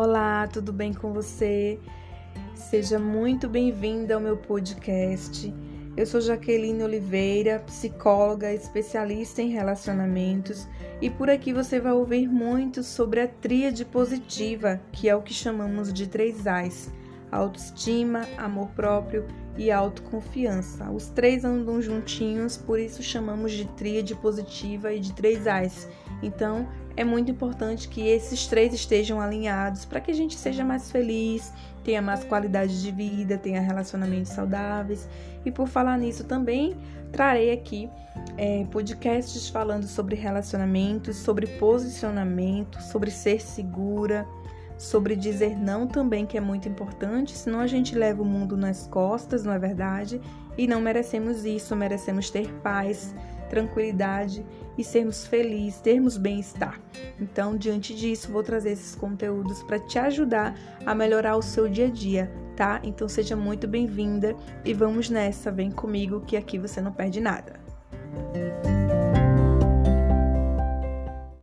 Olá, tudo bem com você? Seja muito bem-vinda ao meu podcast. Eu sou Jaqueline Oliveira, psicóloga, especialista em relacionamentos, e por aqui você vai ouvir muito sobre a tríade positiva, que é o que chamamos de três A's: autoestima, amor próprio e autoconfiança. Os três andam juntinhos, por isso chamamos de tríade positiva e de três A's. Então, é muito importante que esses três estejam alinhados para que a gente seja mais feliz, tenha mais qualidade de vida, tenha relacionamentos saudáveis. E por falar nisso também, trarei aqui é, podcasts falando sobre relacionamentos, sobre posicionamento, sobre ser segura sobre dizer não também, que é muito importante, senão a gente leva o mundo nas costas, não é verdade? E não merecemos isso, merecemos ter paz, tranquilidade e sermos felizes, termos bem-estar. Então, diante disso, vou trazer esses conteúdos para te ajudar a melhorar o seu dia a dia, tá? Então, seja muito bem-vinda e vamos nessa, vem comigo que aqui você não perde nada.